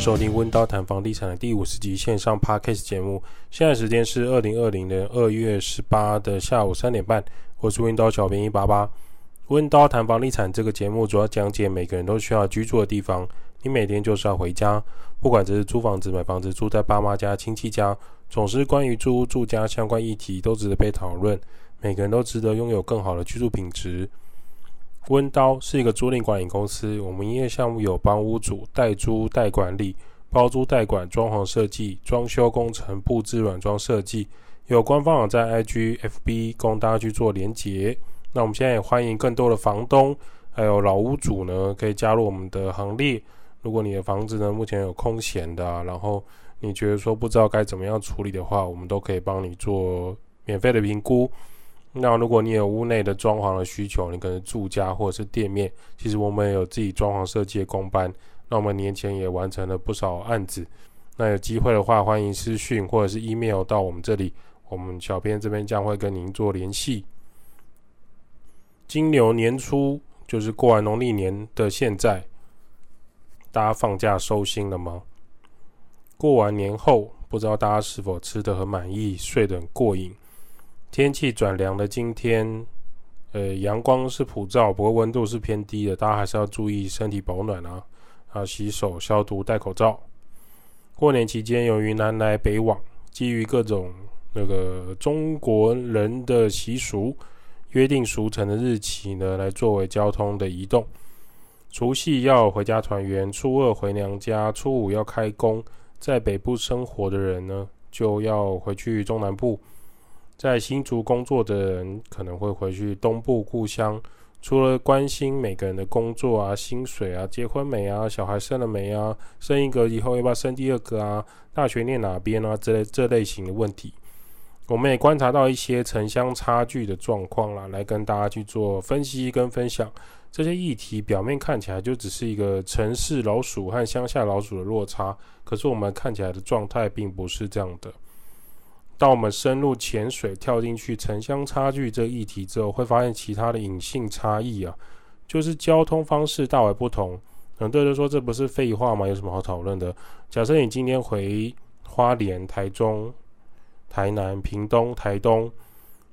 收听温刀谈房地产的第五十集线上 Podcast 节目。现在时间是二零二零年二月十八的下午三点半。我是温刀小编一八八。温刀谈房地产这个节目主要讲解每个人都需要居住的地方。你每天就是要回家，不管这是租房子、买房子、住在爸妈家、亲戚家，总之关于住屋住家相关议题都值得被讨论。每个人都值得拥有更好的居住品质。温刀是一个租赁管理公司，我们营业项目有帮屋主代租代管理、包租代管、装潢设计、装修工程、布置软装设计。有官方网站 IG、FB 供大家去做连结。那我们现在也欢迎更多的房东还有老屋主呢，可以加入我们的行列。如果你的房子呢，目前有空闲的啊，然后你觉得说不知道该怎么样处理的话，我们都可以帮你做免费的评估。那如果你有屋内的装潢的需求，你可能住家或者是店面，其实我们也有自己装潢设计的工班。那我们年前也完成了不少案子。那有机会的话，欢迎私讯或者是 email 到我们这里，我们小编这边将会跟您做联系。金牛年初就是过完农历年的现在。大家放假收心了吗？过完年后，不知道大家是否吃得很满意，睡得很过瘾？天气转凉的今天，呃，阳光是普照，不过温度是偏低的，大家还是要注意身体保暖啊！啊，洗手、消毒、戴口罩。过年期间，由于南来北往，基于各种那个中国人的习俗，约定俗成的日期呢，来作为交通的移动。除夕要回家团圆，初二回娘家，初五要开工。在北部生活的人呢，就要回去中南部；在新竹工作的人可能会回去东部故乡。除了关心每个人的工作啊、薪水啊、结婚没啊、小孩生了没啊、生一个以后要不要生第二个啊、大学念哪边啊这类这类型的问题，我们也观察到一些城乡差距的状况啦，来跟大家去做分析跟分享。这些议题表面看起来就只是一个城市老鼠和乡下老鼠的落差，可是我们看起来的状态并不是这样的。当我们深入潜水跳进去城乡差距这个议题之后，会发现其他的隐性差异啊，就是交通方式大为不同。很多人说这不是废话吗？有什么好讨论的？假设你今天回花莲、台中、台南、屏东、台东，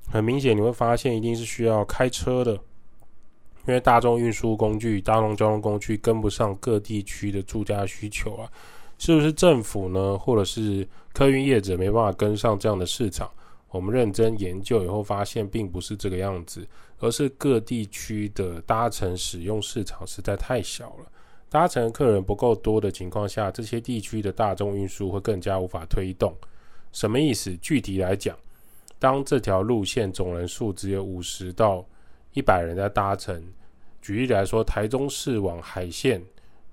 很明显你会发现一定是需要开车的。因为大众运输工具、大众交通工具跟不上各地区的住家需求啊，是不是政府呢，或者是客运业者没办法跟上这样的市场？我们认真研究以后发现，并不是这个样子，而是各地区的搭乘使用市场实在太小了，搭乘客人不够多的情况下，这些地区的大众运输会更加无法推动。什么意思？具体来讲，当这条路线总人数只有五十到一百人在搭乘。举例来说，台中市往海线，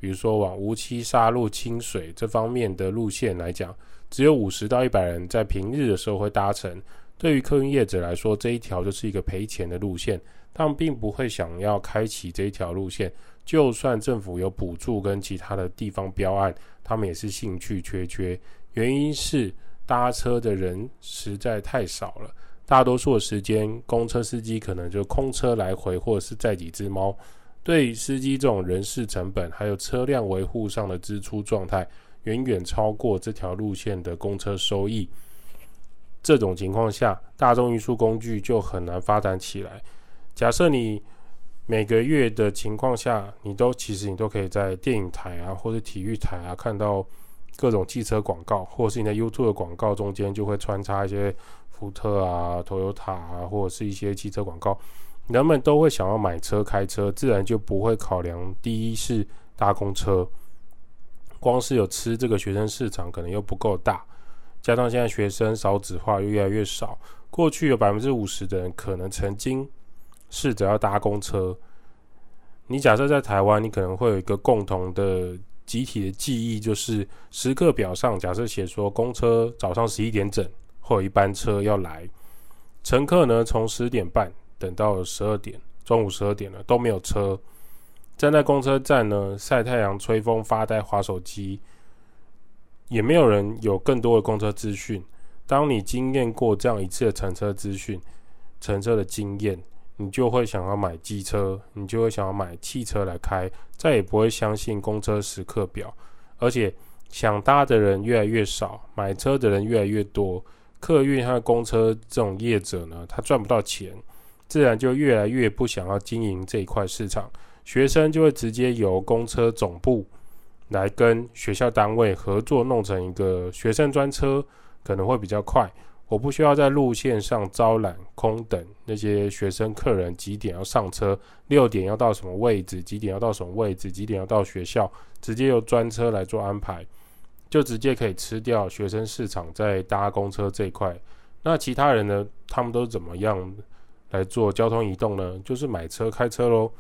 比如说往梧栖沙路、清水这方面的路线来讲，只有五十到一百人在平日的时候会搭乘。对于客运业者来说，这一条就是一个赔钱的路线，他们并不会想要开启这一条路线。就算政府有补助跟其他的地方标案，他们也是兴趣缺缺。原因是搭车的人实在太少了。大多数的时间，公车司机可能就空车来回，或者是载几只猫。对于司机这种人事成本，还有车辆维护上的支出状态，远远超过这条路线的公车收益。这种情况下，大众运输工具就很难发展起来。假设你每个月的情况下，你都其实你都可以在电影台啊，或者体育台啊，看到各种汽车广告，或者是你在 YouTube 的广告中间就会穿插一些。福特啊，Toyota 啊，或者是一些汽车广告，人们都会想要买车开车，自然就不会考量第一是搭公车，光是有吃这个学生市场可能又不够大，加上现在学生少子化又越来越少，过去有百分之五十的人可能曾经试着要搭公车。你假设在台湾，你可能会有一个共同的集体的记忆，就是时刻表上假设写说公车早上十一点整。或一班车要来，乘客呢从十点半等到十二点，中午十二点了都没有车，站在公车站呢晒太阳、吹风、发呆、划手机，也没有人有更多的公车资讯。当你经验过这样一次的乘车资讯、乘车的经验，你就会想要买机车，你就会想要买汽车来开，再也不会相信公车时刻表。而且想搭的人越来越少，买车的人越来越多，客运和公车这种业者呢，他赚不到钱，自然就越来越不想要经营这一块市场。学生就会直接由公车总部来跟学校单位合作，弄成一个学生专车，可能会比较快。我不需要在路线上招揽空等那些学生客人，几点要上车，六点要到什么位置，几点要到什么位置，几点要到学校，直接由专车来做安排，就直接可以吃掉学生市场在搭公车这一块。那其他人呢？他们都怎么样来做交通移动呢？就是买车开车喽。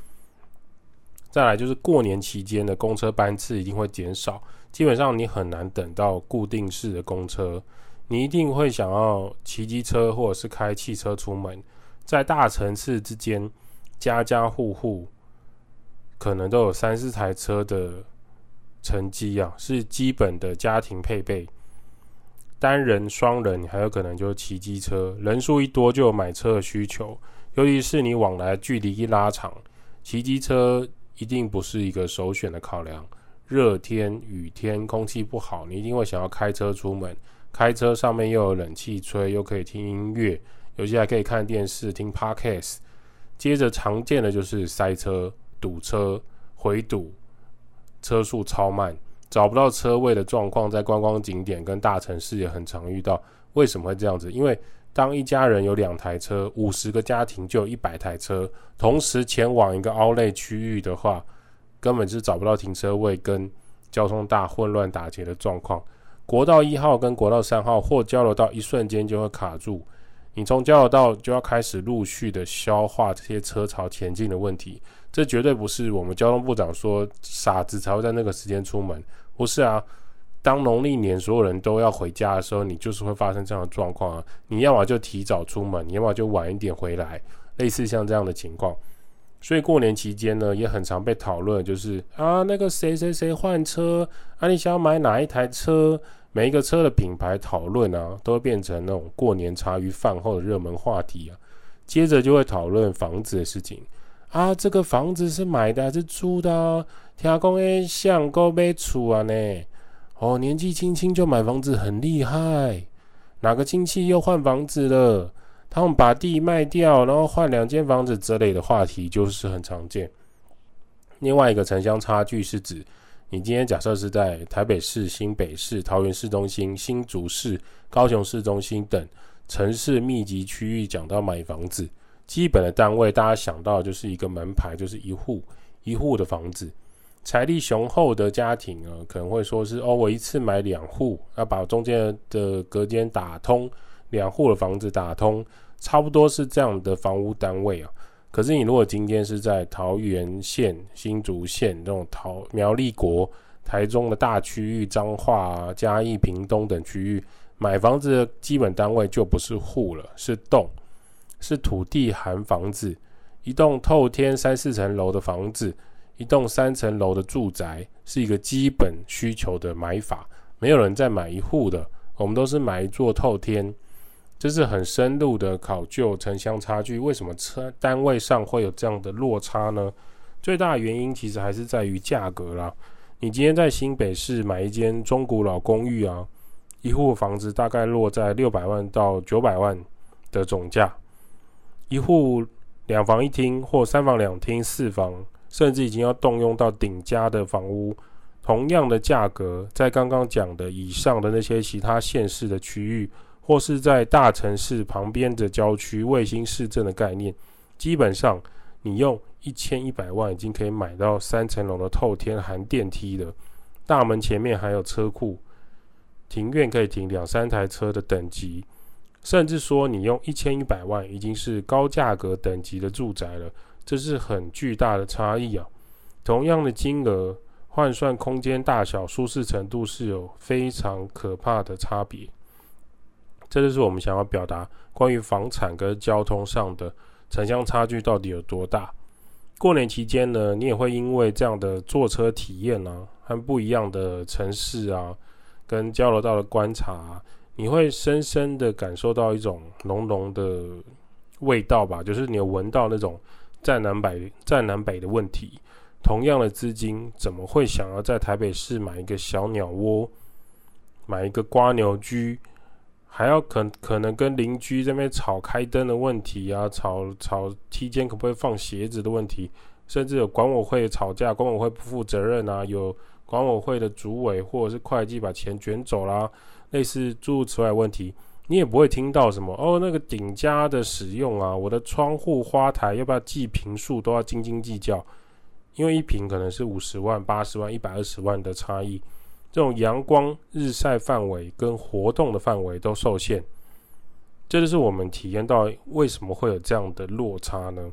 再来就是过年期间的公车班次一定会减少，基本上你很难等到固定式的公车。你一定会想要骑机车或者是开汽车出门，在大城市之间，家家户户可能都有三四台车的乘机啊，是基本的家庭配备。单人、双人还有可能就是骑机车，人数一多就有买车的需求，尤其是你往来距离一拉长，骑机车一定不是一个首选的考量。热天、雨天，空气不好，你一定会想要开车出门。开车上面又有冷气吹，又可以听音乐，有些还可以看电视、听 Podcast。接着常见的就是塞车、堵车、回堵，车速超慢，找不到车位的状况，在观光景点跟大城市也很常遇到。为什么会这样子？因为当一家人有两台车，五十个家庭就有一百台车，同时前往一个凹类区域的话，根本是找不到停车位，跟交通大混乱打结的状况。国道一号跟国道三号或交流道一瞬间就会卡住，你从交流道就要开始陆续的消化这些车潮前进的问题。这绝对不是我们交通部长说傻子才会在那个时间出门，不是啊。当农历年所有人都要回家的时候，你就是会发生这样的状况啊。你要么就提早出门，你要么就晚一点回来，类似像这样的情况。所以过年期间呢，也很常被讨论，就是啊，那个谁谁谁换车啊，你想要买哪一台车？每一个车的品牌讨论啊，都会变成那种过年茶余饭后的热门话题啊。接着就会讨论房子的事情啊，这个房子是买的还是租的啊？听讲诶，像够买厝啊呢？哦，年纪轻轻就买房子很厉害，哪个亲戚又换房子了？他们把地卖掉，然后换两间房子之类的话题就是很常见。另外一个城乡差距是指，你今天假设是在台北市、新北市、桃园市中心、新竹市、高雄市中心等城市密集区域，讲到买房子，基本的单位大家想到就是一个门牌，就是一户一户的房子。财力雄厚的家庭呢，可能会说是哦，我一次买两户，要把中间的隔间打通，两户的房子打通。差不多是这样的房屋单位啊，可是你如果今天是在桃园县、新竹县这种桃苗栗国、台中的大区域、彰化、嘉义、屏东等区域买房子的基本单位就不是户了，是栋，是土地含房子，一栋透天三四层楼的房子，一栋三层楼的住宅是一个基本需求的买法，没有人再买一户的，我们都是买一座透天。这是很深入的考究城乡差距，为什么车单位上会有这样的落差呢？最大的原因其实还是在于价格啦。你今天在新北市买一间中古老公寓啊，一户房子大概落在六百万到九百万的总价，一户两房一厅或三房两厅四房，甚至已经要动用到顶家的房屋，同样的价格，在刚刚讲的以上的那些其他县市的区域。或是在大城市旁边的郊区、卫星市镇的概念，基本上你用一千一百万已经可以买到三层楼的透天含电梯的，大门前面还有车库，庭院可以停两三台车的等级，甚至说你用一千一百万已经是高价格等级的住宅了，这是很巨大的差异啊！同样的金额换算空间大小、舒适程度是有非常可怕的差别。这就是我们想要表达关于房产跟交通上的城乡差距到底有多大。过年期间呢，你也会因为这样的坐车体验啊，和不一样的城市啊，跟交流道的观察啊，你会深深的感受到一种浓浓的味道吧，就是你闻到那种在南北在南北的问题。同样的资金，怎么会想要在台北市买一个小鸟窝，买一个瓜牛居，还要可可能跟邻居这边吵开灯的问题啊，吵吵梯间可不可以放鞋子的问题，甚至有管委会吵架，管委会不负责任啊，有管委会的主委或者是会计把钱卷走啦，类似诸如此外问题，你也不会听到什么哦，那个顶加的使用啊，我的窗户花台要不要计坪数都要斤斤计较。因为一坪可能是五十万、八十万、一百二十万的差异，这种阳光日晒范围跟活动的范围都受限，这就是我们体验到为什么会有这样的落差呢？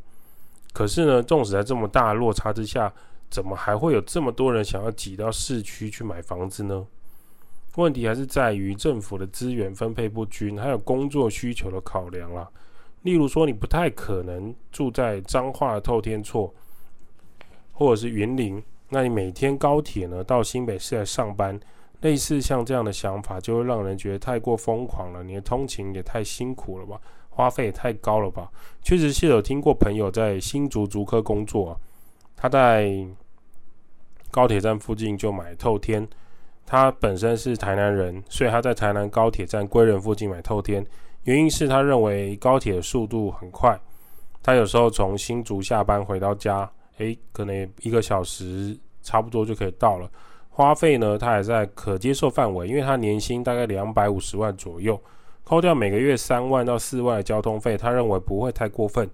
可是呢，纵使在这么大落差之下，怎么还会有这么多人想要挤到市区去买房子呢？问题还是在于政府的资源分配不均，还有工作需求的考量啦。例如说，你不太可能住在彰化的透天厝。或者是云林，那你每天高铁呢到新北市来上班，类似像这样的想法，就会让人觉得太过疯狂了。你的通勤也太辛苦了吧，花费也太高了吧？确实是有听过朋友在新竹竹科工作，他在高铁站附近就买透天，他本身是台南人，所以他在台南高铁站归仁附近买透天，原因是他认为高铁的速度很快，他有时候从新竹下班回到家。诶，可能一个小时差不多就可以到了。花费呢，他还在可接受范围，因为他年薪大概两百五十万左右，扣掉每个月三万到四万的交通费，他认为不会太过分。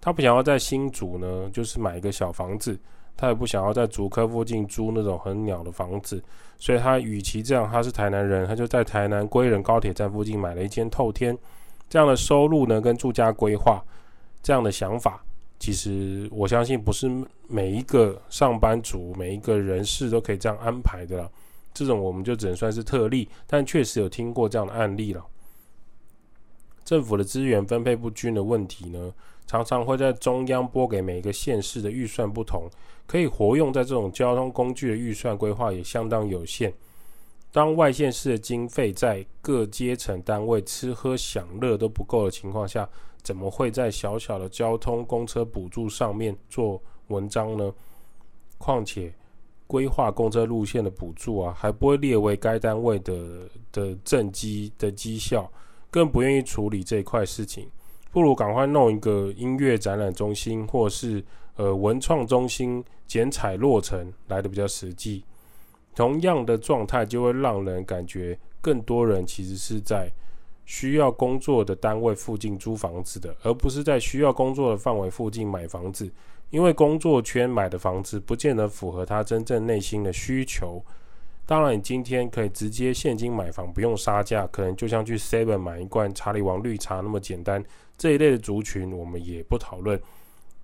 他不想要在新竹呢，就是买一个小房子，他也不想要在竹科附近租那种很鸟的房子，所以他与其这样，他是台南人，他就在台南归仁高铁站附近买了一间透天。这样的收入呢，跟住家规划这样的想法。其实我相信不是每一个上班族、每一个人士都可以这样安排的了。这种我们就只能算是特例，但确实有听过这样的案例了。政府的资源分配不均的问题呢，常常会在中央拨给每一个县市的预算不同，可以活用在这种交通工具的预算规划也相当有限。当外县市的经费在各阶层单位吃喝享乐都不够的情况下，怎么会在小小的交通公车补助上面做文章呢？况且规划公车路线的补助啊，还不会列为该单位的的政绩的绩效，更不愿意处理这一块事情，不如赶快弄一个音乐展览中心或是呃文创中心剪彩落成来的比较实际。同样的状态就会让人感觉更多人其实是在。需要工作的单位附近租房子的，而不是在需要工作的范围附近买房子，因为工作圈买的房子不见得符合他真正内心的需求。当然，你今天可以直接现金买房，不用杀价，可能就像去 Seven 买一罐查理王绿茶那么简单。这一类的族群我们也不讨论，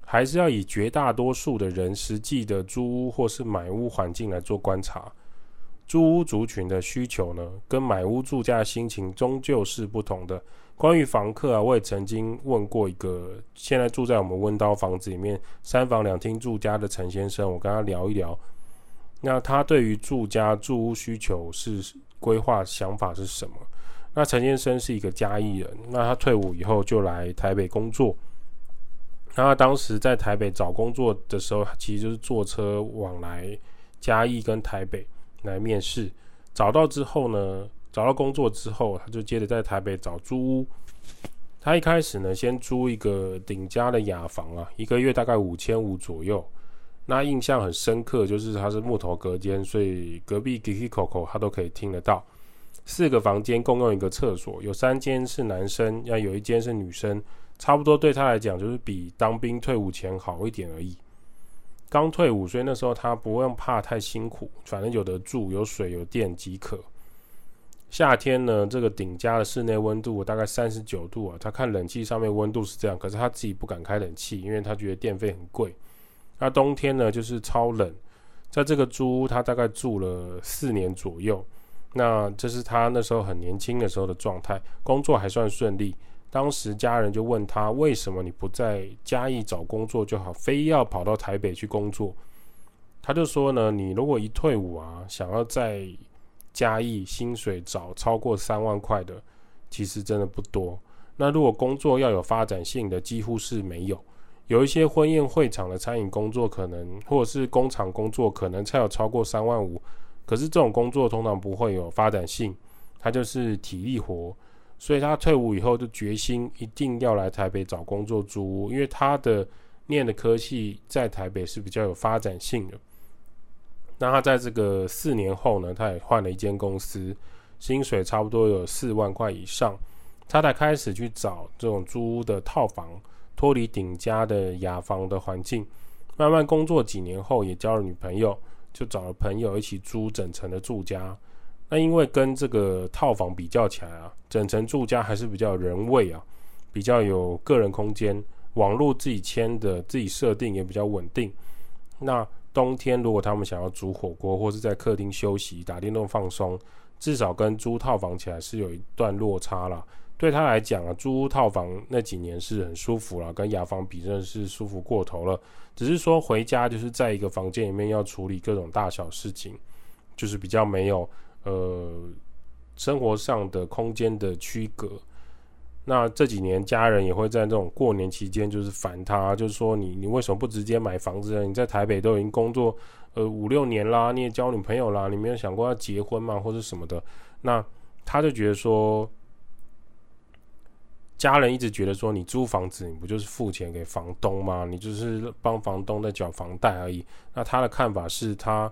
还是要以绝大多数的人实际的租屋或是买屋环境来做观察。租屋族群的需求呢，跟买屋住家的心情终究是不同的。关于房客啊，我也曾经问过一个现在住在我们温叨房子里面三房两厅住家的陈先生，我跟他聊一聊。那他对于住家住屋需求是规划想法是什么？那陈先生是一个嘉义人，那他退伍以后就来台北工作。那他当时在台北找工作的时候，其实就是坐车往来嘉义跟台北。来面试，找到之后呢，找到工作之后，他就接着在台北找租屋。他一开始呢，先租一个顶家的雅房啊，一个月大概五千五左右。那印象很深刻，就是它是木头隔间，所以隔壁 Kiki Coco 他都可以听得到。四个房间共用一个厕所，有三间是男生，要有一间是女生，差不多对他来讲就是比当兵退伍前好一点而已。刚退伍，所以那时候他不用怕太辛苦，反正有得住，有水有电即可。夏天呢，这个顶家的室内温度大概三十九度啊，他看冷气上面温度是这样，可是他自己不敢开冷气，因为他觉得电费很贵。那冬天呢，就是超冷。在这个租屋，他大概住了四年左右。那这是他那时候很年轻的时候的状态，工作还算顺利。当时家人就问他：“为什么你不在嘉义找工作就好，非要跑到台北去工作？”他就说呢：“你如果一退伍啊，想要在嘉义薪水找超过三万块的，其实真的不多。那如果工作要有发展性的，几乎是没有。有一些婚宴会场的餐饮工作，可能或者是工厂工作，可能才有超过三万五。可是这种工作通常不会有发展性，他就是体力活，所以他退伍以后就决心一定要来台北找工作租屋，因为他的念的科系在台北是比较有发展性的。那他在这个四年后呢，他也换了一间公司，薪水差不多有四万块以上，他才开始去找这种租屋的套房，脱离顶家的雅房的环境。慢慢工作几年后，也交了女朋友。就找了朋友一起租整层的住家，那因为跟这个套房比较起来啊，整层住家还是比较人味啊，比较有个人空间，网络自己签的，自己设定也比较稳定。那冬天如果他们想要煮火锅，或是在客厅休息、打电动放松，至少跟租套房起来是有一段落差啦。对他来讲啊，租屋套房那几年是很舒服啦，跟雅房比真的是舒服过头了。只是说回家就是在一个房间里面要处理各种大小事情，就是比较没有呃生活上的空间的区隔。那这几年家人也会在这种过年期间就是烦他，就是说你你为什么不直接买房子呢？你在台北都已经工作呃五六年啦，你也交女朋友啦，你没有想过要结婚吗？或者什么的？那他就觉得说。家人一直觉得说，你租房子，你不就是付钱给房东吗？你就是帮房东在缴房贷而已。那他的看法是他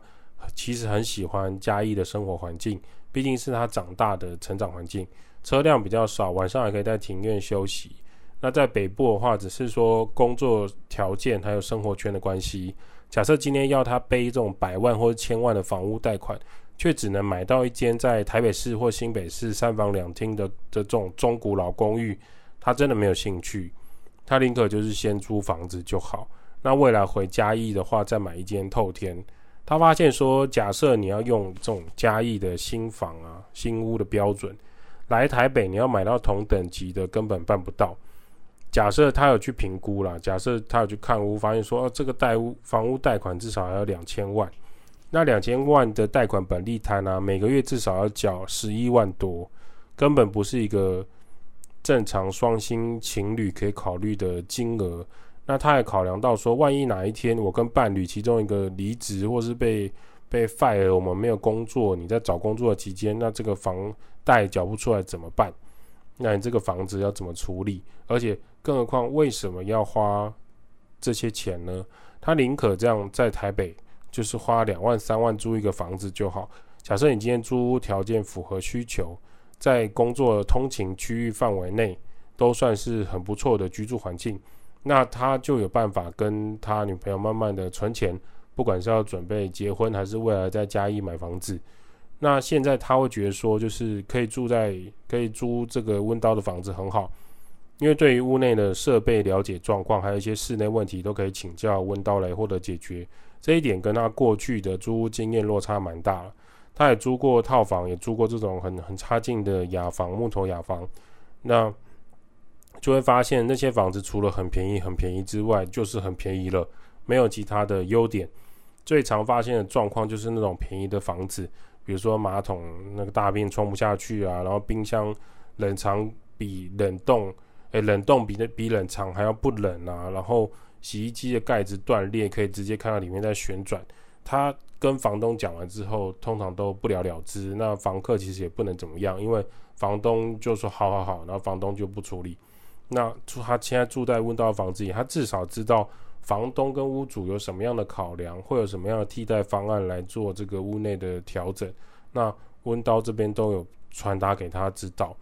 其实很喜欢嘉义的生活环境，毕竟是他长大的成长环境，车辆比较少，晚上还可以在庭院休息。那在北部的话，只是说工作条件还有生活圈的关系。假设今天要他背这种百万或者千万的房屋贷款，却只能买到一间在台北市或新北市三房两厅的这种中古老公寓。他真的没有兴趣，他宁可就是先租房子就好。那未来回嘉义的话，再买一间透天。他发现说，假设你要用这种嘉义的新房啊、新屋的标准来台北，你要买到同等级的根本办不到。假设他有去评估啦，假设他有去看屋，发现说，哦，这个贷屋房屋贷款至少还要两千万，那两千万的贷款本利摊啊，每个月至少要缴十一万多，根本不是一个。正常双薪情侣可以考虑的金额，那他也考量到说，万一哪一天我跟伴侣其中一个离职或是被被 fire，我们没有工作，你在找工作的期间，那这个房贷缴不出来怎么办？那你这个房子要怎么处理？而且更何况，为什么要花这些钱呢？他宁可这样在台北，就是花两万三万租一个房子就好。假设你今天租屋条件符合需求。在工作通勤区域范围内，都算是很不错的居住环境。那他就有办法跟他女朋友慢慢的存钱，不管是要准备结婚，还是未来在嘉义买房子。那现在他会觉得说，就是可以住在可以租这个温刀的房子很好，因为对于屋内的设备了解状况，还有一些室内问题都可以请教温刀来获得解决。这一点跟他过去的租屋经验落差蛮大了。他也租过套房，也租过这种很很差劲的雅房、木头雅房，那就会发现那些房子除了很便宜、很便宜之外，就是很便宜了，没有其他的优点。最常发现的状况就是那种便宜的房子，比如说马桶那个大便冲不下去啊，然后冰箱冷藏比冷冻，诶、冷冻比那比冷藏还要不冷啊，然后洗衣机的盖子断裂，可以直接看到里面在旋转，它。跟房东讲完之后，通常都不了了之。那房客其实也不能怎么样，因为房东就说好好好，然后房东就不处理。那住他现在住在温叨房子里，他至少知道房东跟屋主有什么样的考量，会有什么样的替代方案来做这个屋内的调整。那温道这边都有传达给他知道。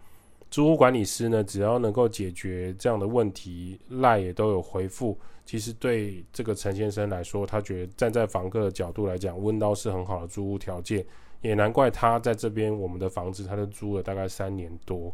租屋管理师呢，只要能够解决这样的问题，赖也都有回复。其实对这个陈先生来说，他觉得站在房客的角度来讲，温刀是很好的租屋条件，也难怪他在这边我们的房子，他都租了大概三年多。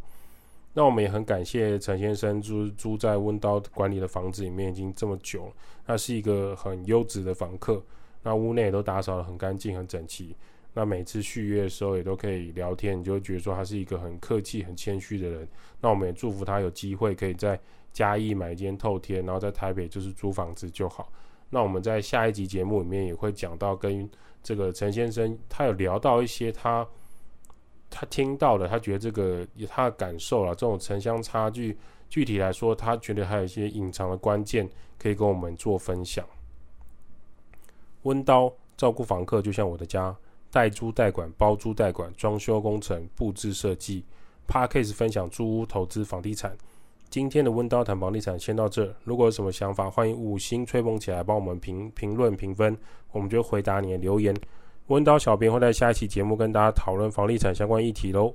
那我们也很感谢陈先生租租在温刀管理的房子里面已经这么久了，他是一个很优质的房客，那屋内也都打扫得很干净、很整齐。那每次续约的时候也都可以聊天，你就会觉得说他是一个很客气、很谦虚的人。那我们也祝福他有机会可以在嘉义买一间透天，然后在台北就是租房子就好。那我们在下一集节目里面也会讲到跟这个陈先生，他有聊到一些他他听到的，他觉得这个他的感受了。这种城乡差距，具体来说，他觉得还有一些隐藏的关键可以跟我们做分享。温刀照顾房客，就像我的家，代租代管、包租代管、装修工程、布置设计。Podcast 分享租屋投资房地产。今天的温刀谈房地产先到这。如果有什么想法，欢迎五星吹捧起来，帮我们评评论评分，我们就回答你的留言。温刀小编会在下一期节目跟大家讨论房地产相关议题喽。